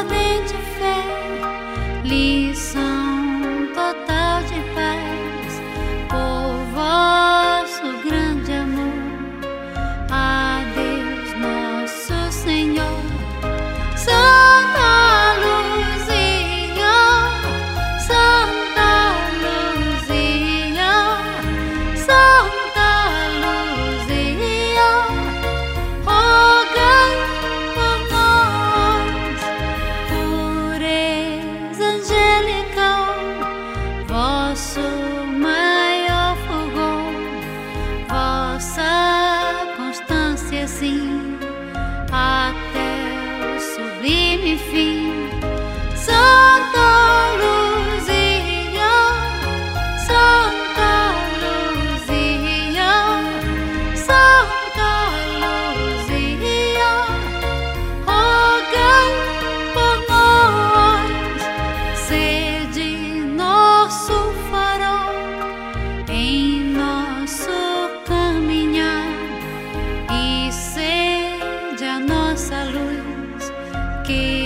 ordem fé, lição. Mickey.